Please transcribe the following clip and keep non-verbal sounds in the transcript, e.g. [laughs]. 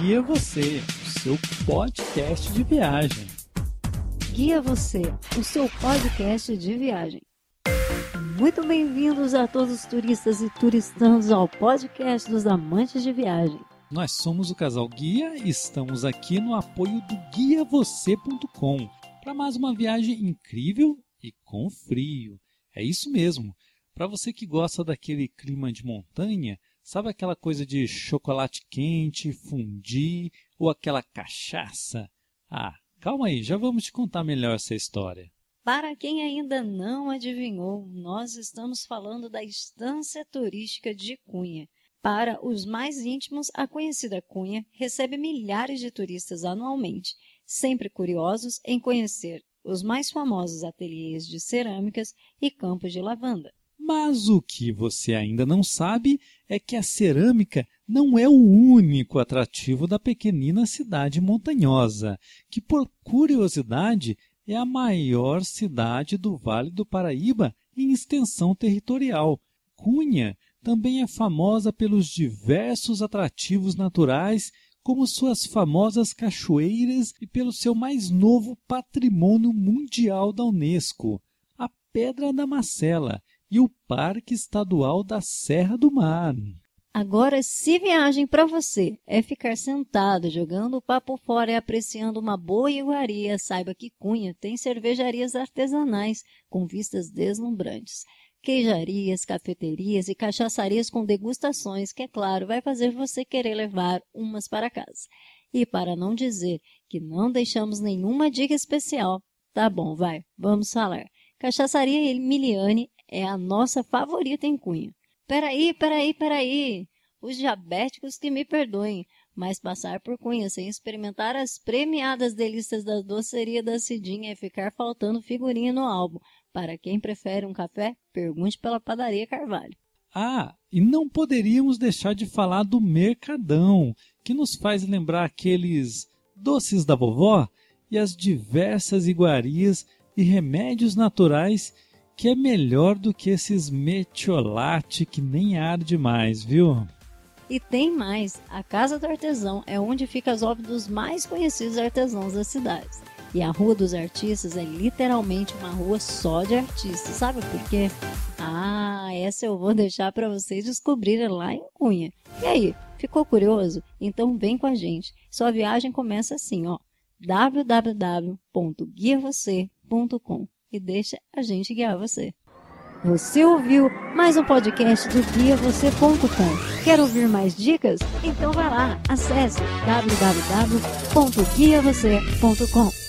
Guia Você, o seu podcast de viagem. Guia Você, o seu podcast de viagem. Muito bem-vindos a todos os turistas e turistanos ao podcast dos amantes de viagem. Nós somos o Casal Guia e estamos aqui no apoio do guiavocê.com para mais uma viagem incrível e com frio. É isso mesmo. Para você que gosta daquele clima de montanha, sabe aquela coisa de chocolate quente, fundir ou aquela cachaça? Ah, calma aí, já vamos te contar melhor essa história. Para quem ainda não adivinhou, nós estamos falando da Estância Turística de Cunha. Para os mais íntimos, a conhecida Cunha recebe milhares de turistas anualmente, sempre curiosos em conhecer os mais famosos ateliês de cerâmicas e campos de lavanda. Mas o que você ainda não sabe é que a cerâmica não é o único atrativo da pequenina cidade montanhosa, que, por curiosidade, é a maior cidade do Vale do Paraíba em extensão territorial. Cunha também é famosa pelos diversos atrativos naturais, como suas famosas cachoeiras e pelo seu mais novo patrimônio mundial da Unesco, a Pedra da Macela, e o Parque Estadual da Serra do Mar. Agora, se viagem para você é ficar sentado jogando o papo fora e apreciando uma boa iguaria, saiba que Cunha tem cervejarias artesanais com vistas deslumbrantes, queijarias, cafeterias e cachaçarias com degustações que, é claro, vai fazer você querer levar umas para casa. E para não dizer que não deixamos nenhuma dica especial, tá bom, vai, vamos falar. Cachaçaria Emiliane é a nossa favorita em Cunha. Peraí, peraí, peraí. Os diabéticos que me perdoem, mas passar por Cunha sem experimentar as premiadas delícias da doceria da Cidinha é ficar faltando figurinha no álbum. Para quem prefere um café, pergunte pela padaria Carvalho. Ah, e não poderíamos deixar de falar do Mercadão, que nos faz lembrar aqueles doces da vovó e as diversas iguarias e remédios naturais que é melhor do que esses metiolate que nem arde mais, viu? E tem mais, a Casa do Artesão é onde fica as obras dos mais conhecidos artesãos das cidades. E a Rua dos Artistas é literalmente uma rua só de artistas. Sabe por quê? Ah, essa eu vou [laughs] deixar para vocês descobrirem lá em Cunha. E aí, ficou curioso? Então vem com a gente. Sua viagem começa assim, ó www.guiavocê.com e deixa a gente guiar você. Você ouviu mais um podcast do guiavocê.com. Quer ouvir mais dicas? Então vai lá, acesse www.guiavocê.com.